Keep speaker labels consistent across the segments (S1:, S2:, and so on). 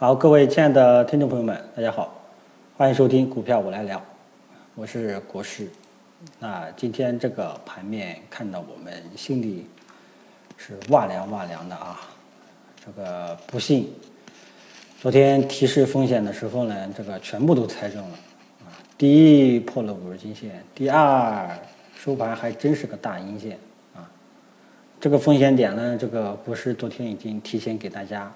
S1: 好，各位亲爱的听众朋友们，大家好，欢迎收听股票我来聊，我是国师。那今天这个盘面看到我们心里是哇凉哇凉的啊。这个不幸，昨天提示风险的时候呢，这个全部都猜中了啊。第一破了五日均线，第二收盘还真是个大阴线啊。这个风险点呢，这个国师昨天已经提前给大家。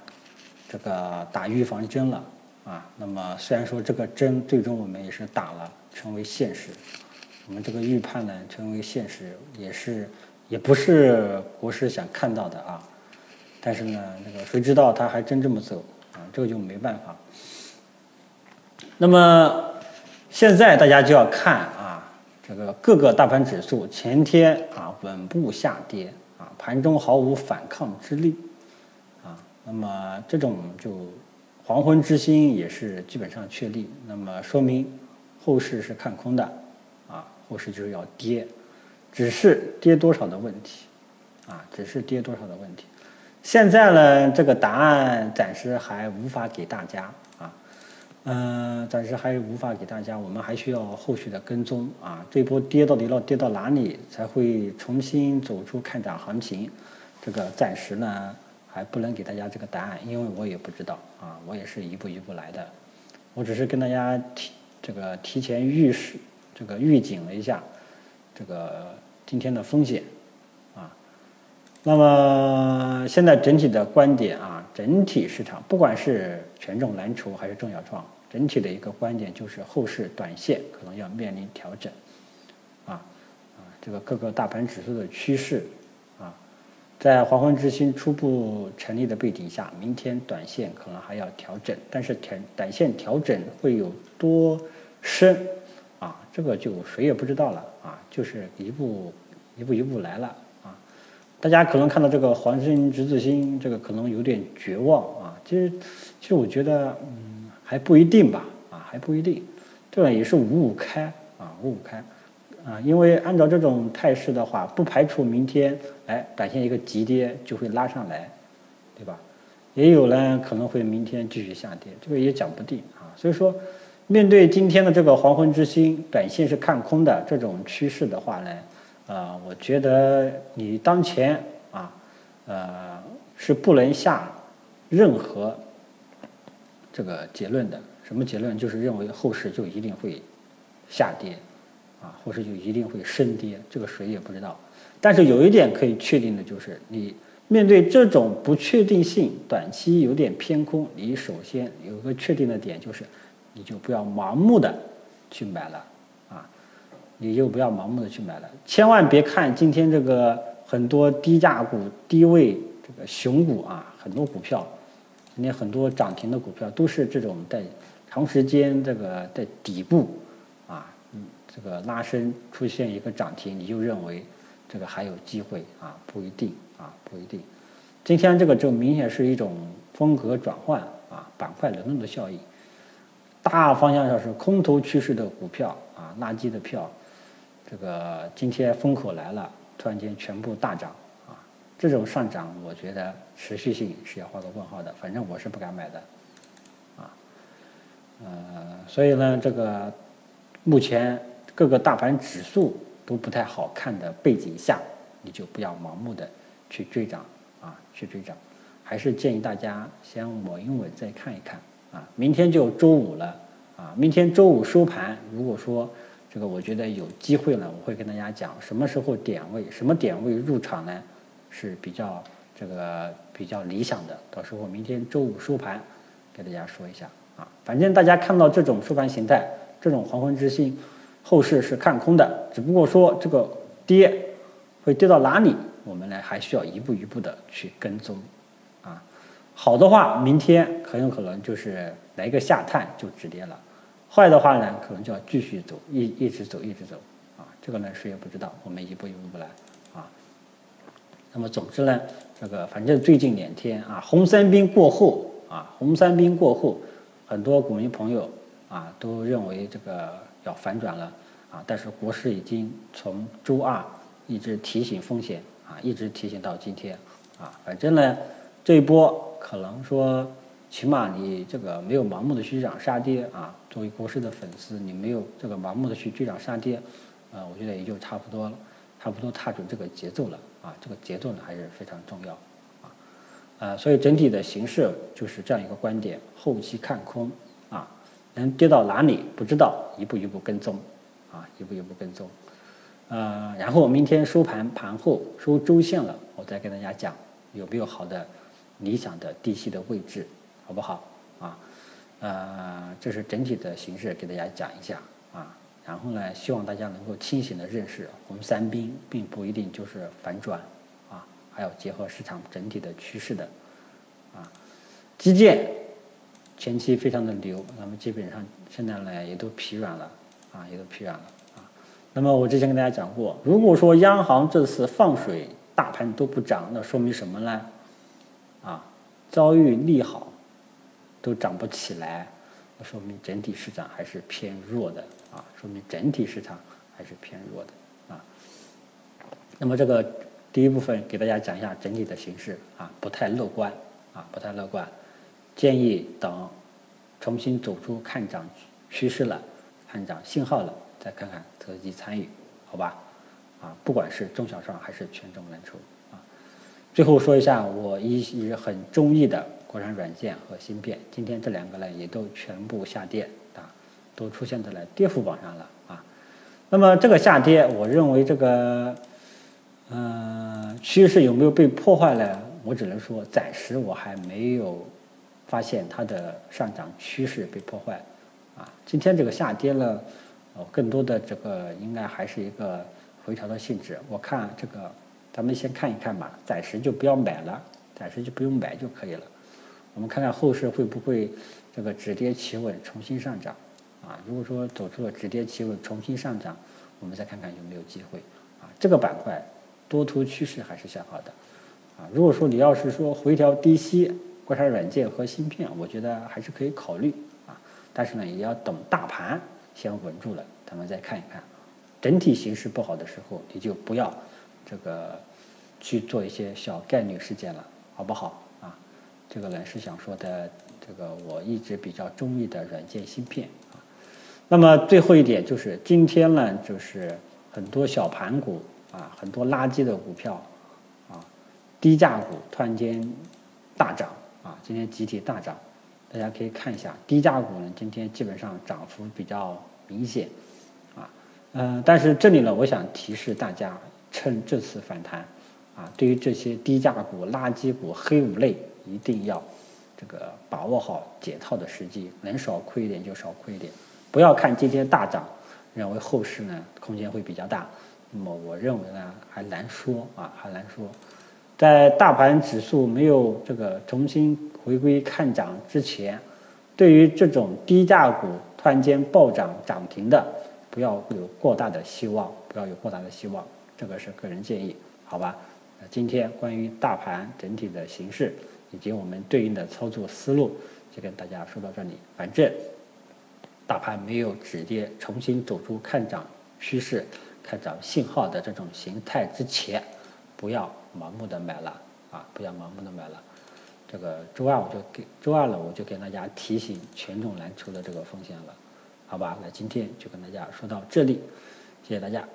S1: 这个打预防针了啊，那么虽然说这个针最终我们也是打了，成为现实，我们这个预判呢成为现实，也是也不是国师想看到的啊，但是呢，那个谁知道他还真这么走啊，这个就没办法。那么现在大家就要看啊，这个各个大盘指数前天啊稳步下跌啊，盘中毫无反抗之力。那么这种就黄昏之星也是基本上确立，那么说明后市是看空的，啊，后市就是要跌，只是跌多少的问题，啊，只是跌多少的问题。现在呢，这个答案暂时还无法给大家，啊，嗯，暂时还无法给大家，我们还需要后续的跟踪，啊，这波跌到底要跌到哪里才会重新走出看涨行情？这个暂时呢。还不能给大家这个答案，因为我也不知道啊，我也是一步一步来的，我只是跟大家提这个提前预示，这个预警了一下这个今天的风险啊。那么现在整体的观点啊，整体市场不管是权重蓝筹还是中小创，整体的一个观点就是后市短线可能要面临调整啊啊，这个各个大盘指数的趋势。在黄昏之星初步成立的背景下，明天短线可能还要调整，但是调短线调整会有多深啊？这个就谁也不知道了啊！就是一步一步一步来了啊！大家可能看到这个黄金十字星，这个可能有点绝望啊！其实，其实我觉得，嗯，还不一定吧啊，还不一定，这个也是五五开啊，五五开。啊，因为按照这种态势的话，不排除明天哎短线一个急跌就会拉上来，对吧？也有呢可能会明天继续下跌，这个也讲不定啊。所以说，面对今天的这个黄昏之星，短线是看空的这种趋势的话呢，啊，我觉得你当前啊，呃，是不能下任何这个结论的。什么结论？就是认为后市就一定会下跌。啊，或是就一定会升跌，这个谁也不知道。但是有一点可以确定的就是，你面对这种不确定性，短期有点偏空，你首先有个确定的点就是，你就不要盲目的去买了啊，你就不要盲目的去买了，千万别看今天这个很多低价股、低位这个熊股啊，很多股票，今天很多涨停的股票都是这种在长时间这个在底部。这个拉升出现一个涨停，你就认为这个还有机会啊？不一定啊，不一定。今天这个就明显是一种风格转换啊，板块轮动的效应。大方向上是空头趋势的股票啊，垃圾的票，这个今天风口来了，突然间全部大涨啊，这种上涨我觉得持续性是要画个问号的，反正我是不敢买的啊。呃，所以呢，这个目前。各个大盘指数都不太好看的背景下，你就不要盲目的去追涨啊，去追涨，还是建议大家先稳一稳再看一看啊。明天就周五了啊，明天周五收盘，如果说这个我觉得有机会了，我会跟大家讲什么时候点位，什么点位入场呢是比较这个比较理想的。到时候明天周五收盘，给大家说一下啊。反正大家看到这种收盘形态，这种黄昏之星。后市是看空的，只不过说这个跌会跌到哪里，我们呢还需要一步一步的去跟踪，啊，好的话，明天很有可能就是来个下探就止跌了；坏的话呢，可能就要继续走，一一直走，一直走，啊，这个呢谁也不知道，我们一步一步来，啊，那么总之呢，这个反正最近两天啊，红三兵过后啊，红三兵过后，很多股民朋友啊都认为这个。要反转了啊！但是国师已经从周二一直提醒风险啊，一直提醒到今天啊。反正呢，这一波可能说起码你这个没有盲目的去追涨杀跌啊。作为国师的粉丝，你没有这个盲目的去追涨杀跌，呃，我觉得也就差不多了，差不多踏准这个节奏了啊。这个节奏呢还是非常重要啊。呃，所以整体的形势就是这样一个观点：后期看空啊，能跌到哪里不知道，一步一步跟踪啊，一步一步跟踪。呃，然后明天收盘盘后收周线了，我再跟大家讲有没有好的理想的低吸的位置。好不好啊？呃，这是整体的形式，给大家讲一下啊。然后呢，希望大家能够清醒的认识，红三兵并不一定就是反转啊，还要结合市场整体的趋势的啊。基建前期非常的牛，那么基本上现在呢也都疲软了啊，也都疲软了啊。那么我之前跟大家讲过，如果说央行这次放水，大盘都不涨，那说明什么呢？啊，遭遇利好。都涨不起来，那说明整体市场还是偏弱的啊，说明整体市场还是偏弱的啊。那么这个第一部分给大家讲一下整体的形势啊，不太乐观啊，不太乐观，建议等重新走出看涨趋势了、看涨信号了，再看看择机参与，好吧？啊，不管是中小创还是权重蓝筹啊。最后说一下，我一直很中意的。国产软件和芯片，今天这两个呢也都全部下跌啊，都出现在了跌幅榜上了啊。那么这个下跌，我认为这个，嗯，趋势有没有被破坏呢？我只能说，暂时我还没有发现它的上涨趋势被破坏啊。今天这个下跌呢，哦，更多的这个应该还是一个回调的性质。我看这个，咱们先看一看吧，暂时就不要买了，暂时就不用买就可以了。我们看看后市会不会这个止跌企稳，重新上涨啊？如果说走出了止跌企稳，重新上涨，我们再看看有没有机会啊？这个板块多头趋势还是向好的啊。如果说你要是说回调低吸，国产软件和芯片，我觉得还是可以考虑啊。但是呢，也要等大盘先稳住了，咱们再看一看。整体形势不好的时候，你就不要这个去做一些小概率事件了，好不好啊？这个呢是想说的，这个我一直比较中意的软件芯片啊。那么最后一点就是今天呢，就是很多小盘股啊，很多垃圾的股票啊，低价股突然间大涨啊，今天集体大涨，大家可以看一下低价股呢，今天基本上涨幅比较明显啊。嗯，但是这里呢，我想提示大家，趁这次反弹啊，对于这些低价股、垃圾股、黑五类。一定要这个把握好解套的时机，能少亏一点就少亏一点，不要看今天大涨，认为后市呢空间会比较大。那么我认为呢还难说啊，还难说。在大盘指数没有这个重新回归看涨之前，对于这种低价股突然间暴涨涨停的，不要有过大的希望，不要有过大的希望，这个是个人建议，好吧？那今天关于大盘整体的形势。以及我们对应的操作思路，就跟大家说到这里。反正大盘没有止跌，重新走出看涨趋势、看涨信号的这种形态之前，不要盲目的买了啊！不要盲目的买了。这个周二我就给周二了，我就给大家提醒权重蓝筹的这个风险了，好吧？那今天就跟大家说到这里，谢谢大家。